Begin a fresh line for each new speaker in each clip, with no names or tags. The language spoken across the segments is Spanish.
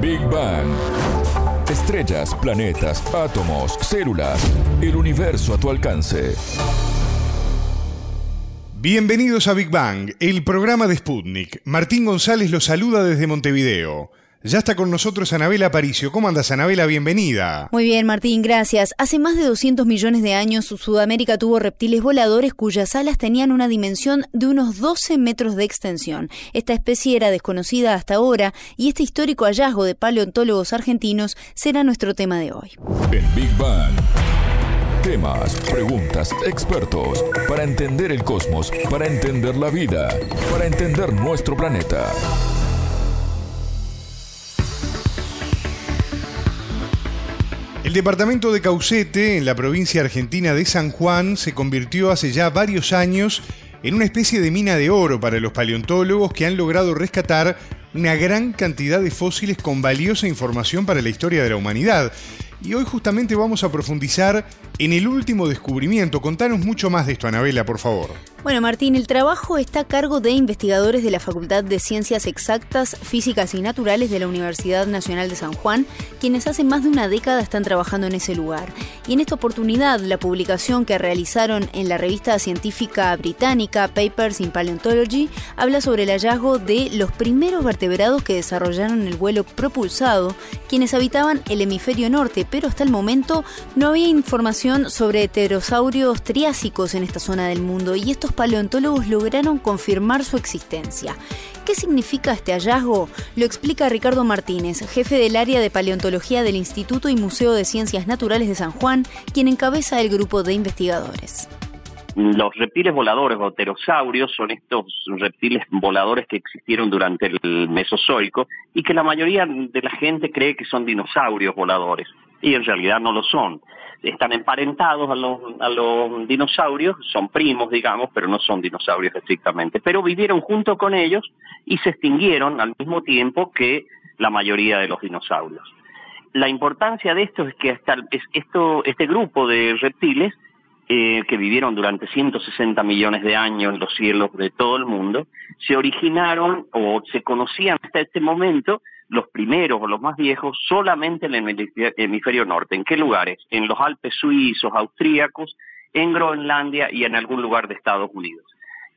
Big Bang. Estrellas, planetas, átomos, células, el universo a tu alcance.
Bienvenidos a Big Bang, el programa de Sputnik. Martín González los saluda desde Montevideo. Ya está con nosotros Anabela Aparicio. ¿Cómo andas, Anabela? Bienvenida.
Muy bien, Martín, gracias. Hace más de 200 millones de años, Sudamérica tuvo reptiles voladores cuyas alas tenían una dimensión de unos 12 metros de extensión. Esta especie era desconocida hasta ahora y este histórico hallazgo de paleontólogos argentinos será nuestro tema de hoy.
En Big Bang. Temas, preguntas, expertos, para entender el cosmos, para entender la vida, para entender nuestro planeta.
El departamento de Caucete, en la provincia argentina de San Juan, se convirtió hace ya varios años en una especie de mina de oro para los paleontólogos que han logrado rescatar una gran cantidad de fósiles con valiosa información para la historia de la humanidad. Y hoy justamente vamos a profundizar en el último descubrimiento. Contanos mucho más de esto, Anabela, por favor.
Bueno, Martín, el trabajo está a cargo de investigadores de la Facultad de Ciencias Exactas, Físicas y Naturales de la Universidad Nacional de San Juan, quienes hace más de una década están trabajando en ese lugar. Y en esta oportunidad, la publicación que realizaron en la revista científica británica Papers in Paleontology habla sobre el hallazgo de los primeros vertebrados que desarrollaron el vuelo propulsado, quienes habitaban el hemisferio norte, pero hasta el momento no había información sobre pterosaurios triásicos en esta zona del mundo y estos paleontólogos lograron confirmar su existencia. ¿Qué significa este hallazgo? Lo explica Ricardo Martínez, jefe del área de paleontología del Instituto y Museo de Ciencias Naturales de San Juan, quien encabeza el grupo de investigadores.
Los reptiles voladores o pterosaurios son estos reptiles voladores que existieron durante el Mesozoico y que la mayoría de la gente cree que son dinosaurios voladores y en realidad no lo son están emparentados a los, a los dinosaurios, son primos, digamos, pero no son dinosaurios estrictamente, pero vivieron junto con ellos y se extinguieron al mismo tiempo que la mayoría de los dinosaurios. La importancia de esto es que hasta esto, este grupo de reptiles eh, que vivieron durante 160 millones de años en los cielos de todo el mundo, se originaron o se conocían hasta este momento los primeros o los más viejos solamente en el hemisferio norte. ¿En qué lugares? En los Alpes suizos, austríacos, en Groenlandia y en algún lugar de Estados Unidos.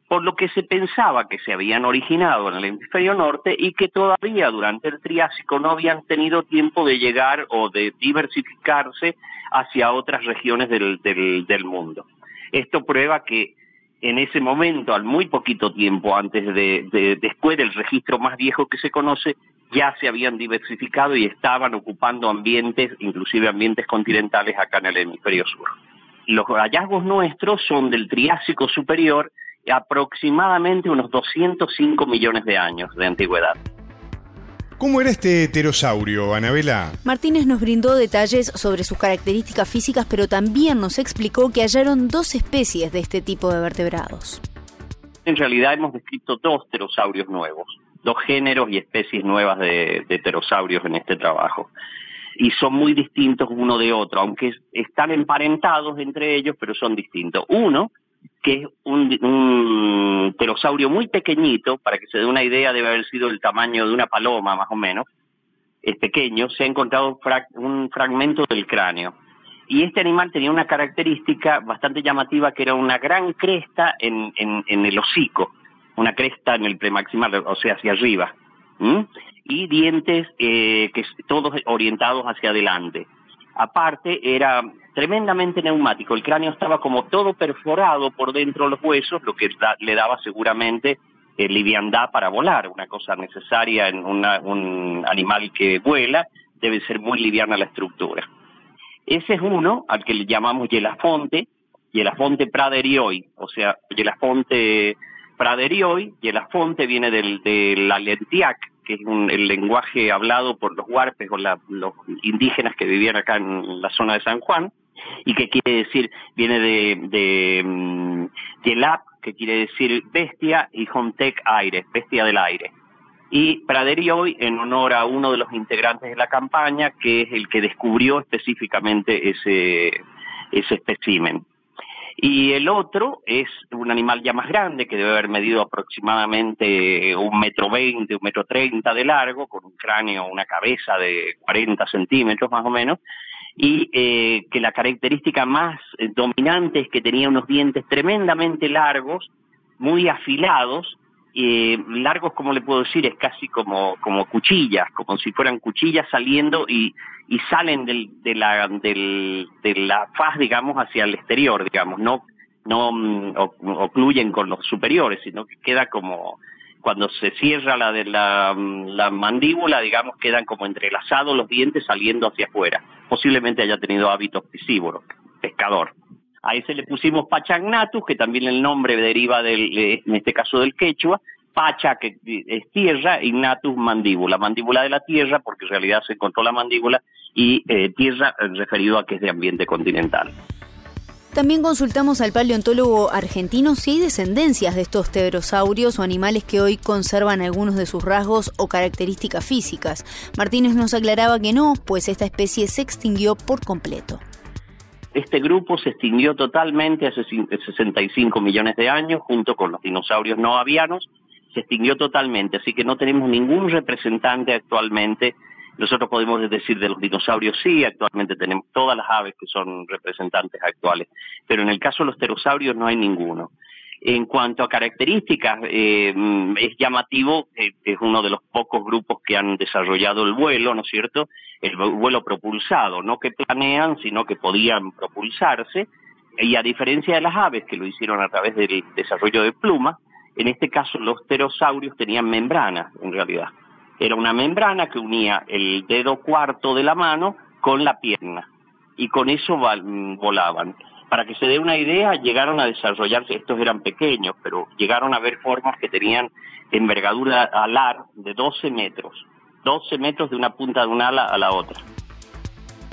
Por lo que se pensaba que se habían originado en el hemisferio norte y que todavía durante el Triásico no habían tenido tiempo de llegar o de diversificarse hacia otras regiones del, del mundo. Esto prueba que en ese momento, al muy poquito tiempo antes de, después del registro más viejo que se conoce, ya se habían diversificado y estaban ocupando ambientes, inclusive ambientes continentales acá en el hemisferio sur. Los hallazgos nuestros son del Triásico superior, aproximadamente unos 205 millones de años de antigüedad.
¿Cómo era este pterosaurio, Anabela?
Martínez nos brindó detalles sobre sus características físicas, pero también nos explicó que hallaron dos especies de este tipo de vertebrados.
En realidad hemos descrito dos pterosaurios nuevos dos géneros y especies nuevas de, pterosaurios en este trabajo. Y son muy distintos uno de otro, aunque están emparentados entre ellos, pero son distintos. Uno, que es un, pterosaurio muy pequeñito, para que se dé una idea, debe haber sido el tamaño de una paloma más o menos, es pequeño, se ha encontrado un fragmento del cráneo. Y este animal tenía una característica bastante llamativa, que era una gran cresta en el hocico una cresta en el premaximal, o sea, hacia arriba, y dientes eh, que todos orientados hacia adelante. Aparte, era tremendamente neumático, el cráneo estaba como todo perforado por dentro de los huesos, lo que le daba seguramente eh, liviandad para volar, una cosa necesaria en un animal que vuela, debe ser muy liviana la estructura. Ese es uno al que le llamamos Yelafonte, Yelafonte praderioi, o sea, Yelafonte Praderioi y el afonte viene del, del alentiac, que es el lenguaje hablado por los huarpes o los indígenas que vivían acá en la zona de San Juan, y que quiere decir, viene de, de mm, Yelap, que quiere decir bestia, y Hontec aire, bestia del aire. Y Praderioi en honor a uno de los integrantes de la campaña, que es el que descubrió específicamente ese, ese espécimen. Y el otro es un animal ya más grande, que debe haber medido aproximadamente un metro veinte, un metro treinta de largo, con un cráneo, una cabeza de 40 centímetros más o menos, y eh, que la característica más eh, dominante es que tenía unos dientes tremendamente largos, muy afilados, eh, largos, como le puedo decir, es casi como, como cuchillas, como si fueran cuchillas saliendo y, y salen del, de, la, del, de la faz, digamos, hacia el exterior, digamos, no, no mm, ocluyen con los superiores, sino que queda como, cuando se cierra la de la, mm, la, mandíbula, digamos, quedan como entrelazados los dientes saliendo hacia afuera. Posiblemente haya tenido hábitos piscívoros, pescador. A ese le pusimos Pachagnatus, que también el nombre deriva del, en este caso del quechua, Pacha, que es tierra, y Natus mandíbula, mandíbula de la tierra, porque en realidad se encontró la mandíbula, y eh, tierra referido a que es de ambiente continental.
También consultamos al paleontólogo argentino si hay descendencias de estos pterosaurios o animales que hoy conservan algunos de sus rasgos o características físicas. Martínez nos aclaraba que no, pues esta especie se extinguió por completo.
Este grupo se extinguió totalmente hace 65 millones de años junto con los dinosaurios no avianos, se extinguió totalmente, así que no tenemos ningún representante actualmente. Nosotros podemos decir de los dinosaurios sí, actualmente tenemos todas las aves que son representantes actuales, pero en el caso de los pterosaurios no hay ninguno. En cuanto a características, eh, es llamativo, eh, es uno de los pocos grupos que han desarrollado el vuelo, ¿no es cierto? El vuelo propulsado, no que planean, sino que podían propulsarse, y a diferencia de las aves que lo hicieron a través del desarrollo de plumas, en este caso los pterosaurios tenían membranas, en realidad. Era una membrana que unía el dedo cuarto de la mano con la pierna, y con eso volaban. Para que se dé una idea, llegaron a desarrollarse, estos eran pequeños, pero llegaron a ver formas que tenían envergadura alar de 12 metros, 12 metros de una punta de un ala a la otra.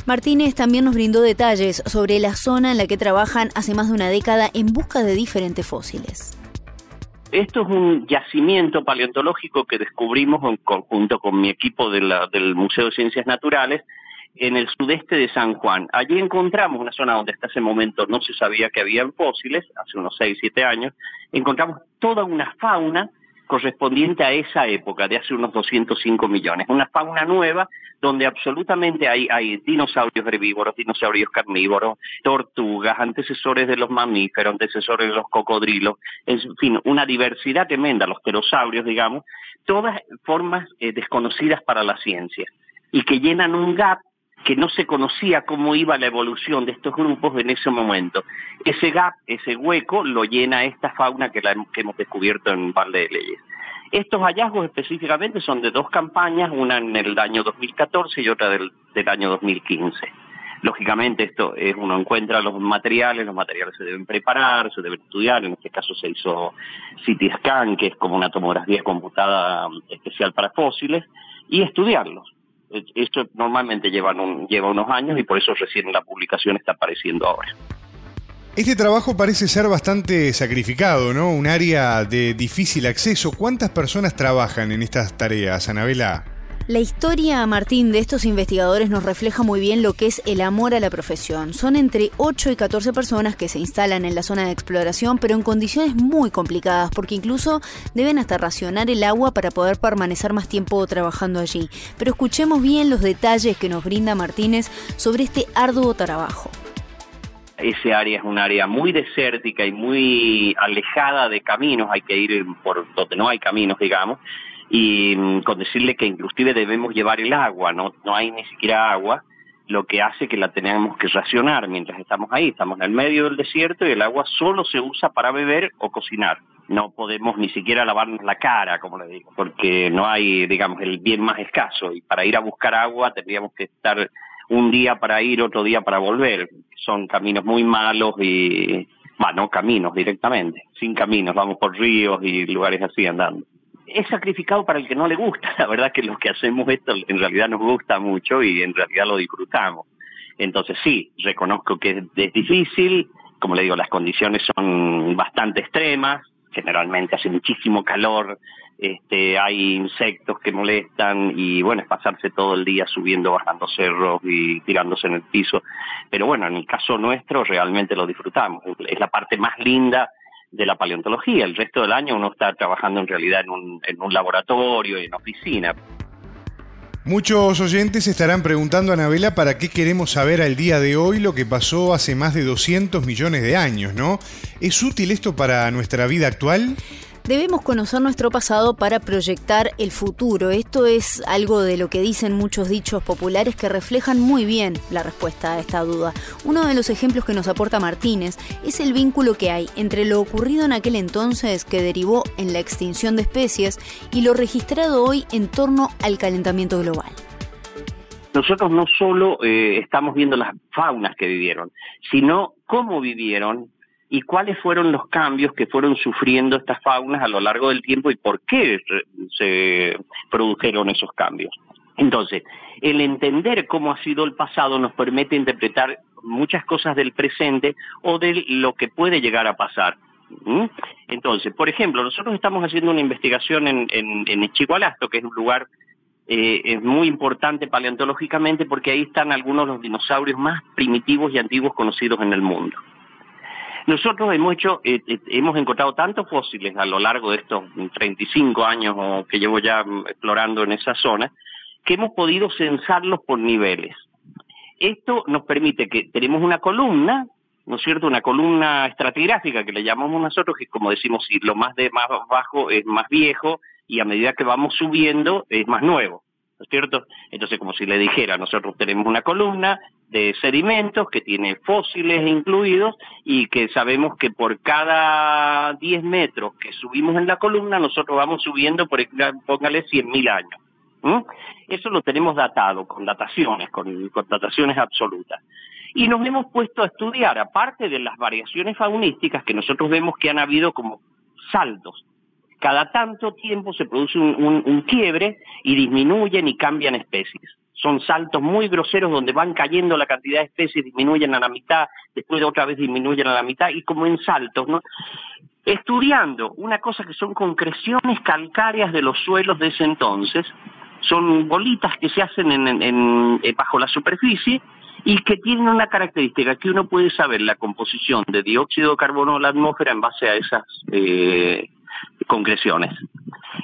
Martínez también nos brindó detalles sobre la zona en la que trabajan hace más de una década en busca de diferentes fósiles.
Esto es un yacimiento paleontológico que descubrimos en conjunto con mi equipo del Museo de Ciencias Naturales en el sudeste de San Juan. Allí encontramos una zona donde hasta ese momento no se sabía que había fósiles, hace unos 6, 7 años, encontramos toda una fauna correspondiente a esa época, de hace unos 205 millones. Una fauna nueva donde absolutamente hay, hay dinosaurios herbívoros, dinosaurios carnívoros, tortugas, antecesores de los mamíferos, antecesores de los cocodrilos, en fin, una diversidad tremenda, los pterosaurios, digamos, todas formas eh, desconocidas para la ciencia y que llenan un gap que no se conocía cómo iba la evolución de estos grupos en ese momento. Ese gap, ese hueco, lo llena esta fauna que, hemos descubierto en Valle de Leyes. Estos hallazgos específicamente son de dos campañas, una en el año 2014 y otra del, año 2015. Lógicamente esto es, uno encuentra los materiales, los materiales se deben preparar, se deben estudiar, en este caso se hizo CT scan, que es como una tomografía computada especial para fósiles, y estudiarlos esto normalmente lleva, unos años y por eso recién la publicación está apareciendo ahora.
Este trabajo parece ser bastante sacrificado, ¿no? Un área de difícil acceso. ¿Cuántas personas trabajan en estas tareas, Anabela?
La historia, Martín, de estos investigadores nos refleja muy bien lo que es el amor a la profesión. Son entre 8 y 14 personas que se instalan en la zona de exploración, pero en condiciones muy complicadas, porque incluso deben hasta racionar el agua para poder permanecer más tiempo trabajando allí. Pero escuchemos bien los detalles que nos brinda Martínez sobre este arduo trabajo.
Ese área es un área muy desértica y muy alejada de caminos, hay que ir por donde no hay caminos, digamos, y mm, con decirle que inclusive debemos llevar el agua, no, no hay ni siquiera agua, lo que hace que la tenemos que racionar mientras estamos ahí. Estamos en el medio del desierto y el agua solo se usa para beber o cocinar. No podemos ni siquiera lavarnos la cara, como le digo, porque no hay, digamos, el bien más escaso. Y para ir a buscar agua tendríamos que estar un día para ir, otro día para volver. Son caminos muy malos y, bueno, no caminos directamente, sin caminos, vamos por ríos y lugares así andando es sacrificado para el que no le gusta. La verdad que los que hacemos esto en realidad nos gusta mucho y en realidad lo disfrutamos. Entonces sí, reconozco que es difícil, como le digo, las condiciones son bastante extremas, generalmente hace muchísimo calor, este, hay insectos que molestan y bueno, es pasarse todo el día subiendo, bajando cerros y tirándose en el piso. Pero bueno, en el caso nuestro realmente lo disfrutamos. Es la parte más linda de la paleontología. El resto del año uno está trabajando en realidad en un, en un laboratorio y en oficina.
Muchos oyentes estarán preguntando a Anabela para qué queremos saber al día de hoy lo que pasó hace más de 200 millones de años, ¿no? ¿Es útil esto para nuestra vida actual?
Debemos conocer nuestro pasado para proyectar el futuro. Esto es algo de lo que dicen muchos dichos populares que reflejan muy bien la respuesta a esta duda. Uno de los ejemplos que nos aporta Martínez es el vínculo que hay entre lo ocurrido en aquel entonces que derivó en la extinción de especies y lo registrado hoy en torno al calentamiento global
nosotros no solo eh, estamos viendo las faunas que vivieron, sino cómo vivieron y cuáles fueron los cambios que fueron sufriendo estas faunas a lo largo del tiempo y por qué se produjeron esos cambios. Entonces, el entender cómo ha sido el pasado nos permite interpretar muchas cosas del presente o de lo que puede llegar a pasar. Entonces, por ejemplo, nosotros estamos haciendo una investigación en, en, en que es un lugar eh, muy importante paleontológicamente porque ahí están algunos de los dinosaurios más primitivos y antiguos conocidos en el mundo. Nosotros hemos hecho, eh, eh, hemos encontrado tantos fósiles a lo largo de estos 35 años que llevo ya mm, explorando en esa zona, que hemos podido censarlos por niveles. Esto nos permite que tenemos una columna, ¿no es cierto? Una columna estratigráfica que le llamamos nosotros, que como decimos, si lo más de más bajo es más viejo y a medida que vamos subiendo es más nuevo. ¿No es cierto? Entonces, como si le dijera, nosotros tenemos una columna de sedimentos que tiene fósiles incluidos y que sabemos que por cada 10 metros que subimos en la columna, nosotros vamos subiendo, por póngale, 100.000 años. Eso lo tenemos datado, con dataciones, con, con dataciones absolutas. Y nos hemos puesto a estudiar, aparte de las variaciones faunísticas, que nosotros vemos que han habido como saltos cada tanto tiempo se produce un, quiebre y disminuyen y cambian especies. Son saltos muy groseros donde van cayendo la cantidad de especies, disminuyen a la mitad, después otra vez disminuyen a la mitad y como en saltos, ¿no? Estudiando una cosa que son concreciones calcáreas de los suelos de ese entonces, son bolitas que se hacen en, eh, bajo la superficie y que tienen una característica que uno puede saber la composición de dióxido de carbono en la atmósfera en base a esas eh, concreciones.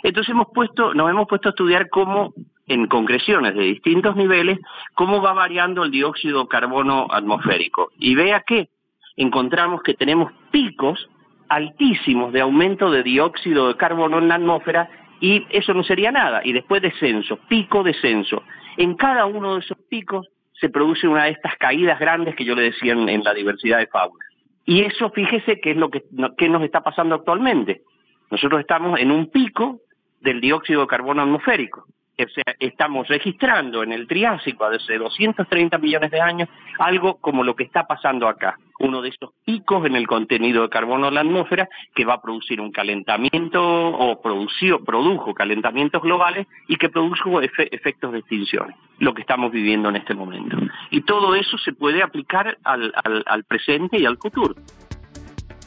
Entonces hemos puesto, nos hemos puesto a estudiar cómo en concreciones de distintos niveles, cómo va variando el dióxido de carbono atmosférico. Y vea que encontramos que tenemos picos altísimos de aumento de dióxido de carbono en la atmósfera y eso no sería nada. Y después descenso, pico, descenso. En cada uno de esos picos se produce una de estas caídas grandes que yo le decía en, la diversidad de fauna. Y eso, fíjese, que es lo que, que nos está pasando actualmente. Nosotros estamos en un pico del dióxido de carbono atmosférico. O sea, estamos registrando en el Triásico hace 230 millones de años algo como lo que está pasando acá, uno de estos picos en el contenido de carbono en la atmósfera que va a producir un calentamiento o produció, produjo calentamientos globales y que produjo efectos de extinción, lo que estamos viviendo en este momento. Y todo eso se puede aplicar al presente y al futuro.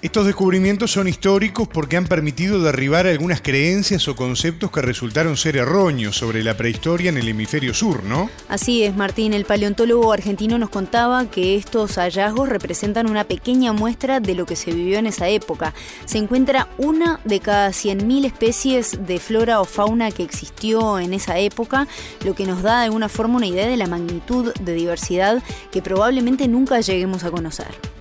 Estos descubrimientos son históricos porque han permitido derribar algunas creencias o conceptos que resultaron ser erróneos sobre la prehistoria en el hemisferio sur, ¿no?
Así es, Martín. El paleontólogo argentino nos contaba que estos hallazgos representan una pequeña muestra de lo que se vivió en esa época. Se encuentra una de cada 100.000 especies de flora o fauna que existió en esa época, lo que nos da de alguna forma una idea de la magnitud de diversidad que probablemente nunca lleguemos a conocer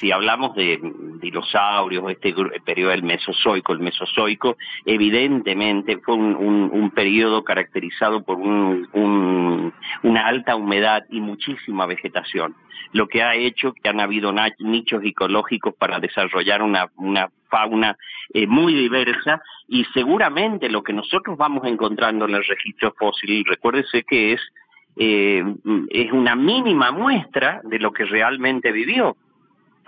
si hablamos de dinosaurios, este periodo del Mesozoico, el Mesozoico evidentemente fue un, periodo caracterizado por una alta humedad y muchísima vegetación, lo que ha hecho que han habido nichos ecológicos para desarrollar una, fauna eh, muy diversa y seguramente lo que nosotros vamos encontrando en el registro fósil, recuérdese que es eh, es una mínima muestra de lo que realmente vivió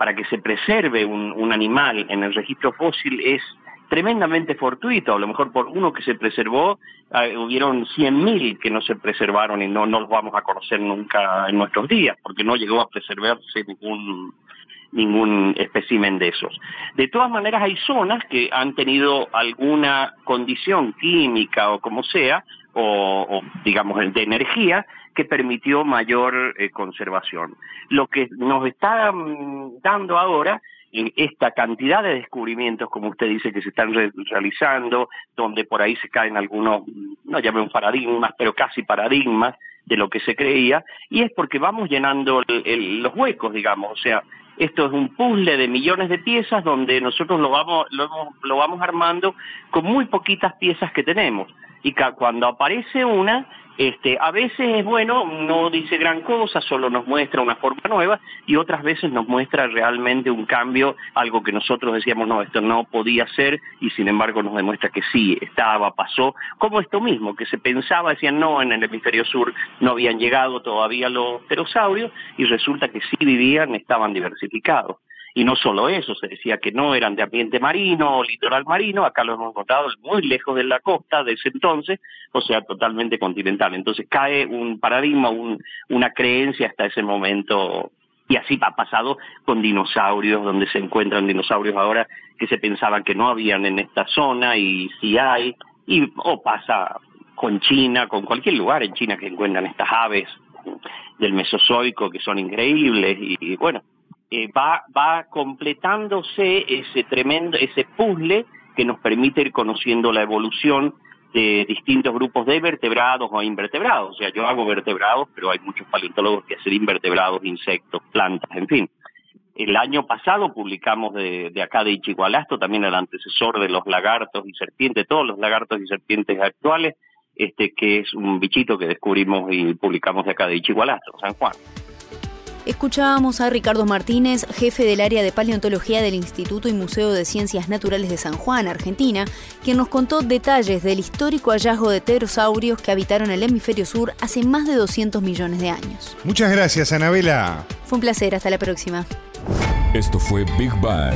para que se preserve un, animal en el registro fósil es tremendamente fortuito. A lo mejor por uno que se preservó, eh, hubieron 100.000 que no se preservaron y no, no los vamos a conocer nunca en nuestros días, porque no llegó a preservarse ningún, ningún espécimen de esos. De todas maneras, hay zonas que han tenido alguna condición química o como sea, o, digamos de energía, que permitió mayor eh, conservación. Lo que nos está mm, dando ahora esta cantidad de descubrimientos, como usted dice, que se están realizando, donde por ahí se caen algunos, no llamen paradigmas, pero casi paradigmas de lo que se creía, y es porque vamos llenando los huecos, digamos, o sea, esto es un puzzle de millones de piezas donde nosotros lo vamos, lo, lo vamos armando con muy poquitas piezas que tenemos. Y cuando aparece una, este, a veces es bueno, no dice gran cosa, solo nos muestra una forma nueva y otras veces nos muestra realmente un cambio, algo que nosotros decíamos, no, esto no podía ser y sin embargo nos demuestra que sí, estaba, pasó, como esto mismo, que se pensaba, decían, no, en el hemisferio sur no habían llegado todavía los pterosaurios y resulta que sí vivían, estaban diversificados. Y no solo eso, se decía que no eran de ambiente marino o litoral marino, acá lo hemos encontrado muy lejos de la costa de ese entonces, o sea, totalmente continental. Entonces cae un paradigma, una creencia hasta ese momento y así ha pasado con dinosaurios, donde se encuentran dinosaurios ahora que se pensaban que no habían en esta zona y sí hay, y o pasa con China, con cualquier lugar en China que encuentran estas aves del Mesozoico que son increíbles y bueno, eh, va, va completándose ese tremendo, ese puzzle que nos permite ir conociendo la evolución de distintos grupos de vertebrados o invertebrados. O sea, yo hago vertebrados, pero hay muchos paleontólogos que hacen invertebrados, insectos, plantas, en fin. El año pasado publicamos de, de acá de Ichigualasto, también el antecesor de los lagartos y serpientes, todos los lagartos y serpientes actuales, este que es un bichito que descubrimos y publicamos de acá de Ichigualasto, San Juan.
Escuchábamos a Ricardo Martínez, jefe del área de paleontología del Instituto y Museo de Ciencias Naturales de San Juan, Argentina, quien nos contó detalles del histórico hallazgo de pterosaurios que habitaron el hemisferio sur hace más de 200 millones de años.
Muchas gracias, Anabela.
Fue un placer, hasta la próxima.
Esto fue Big Bang.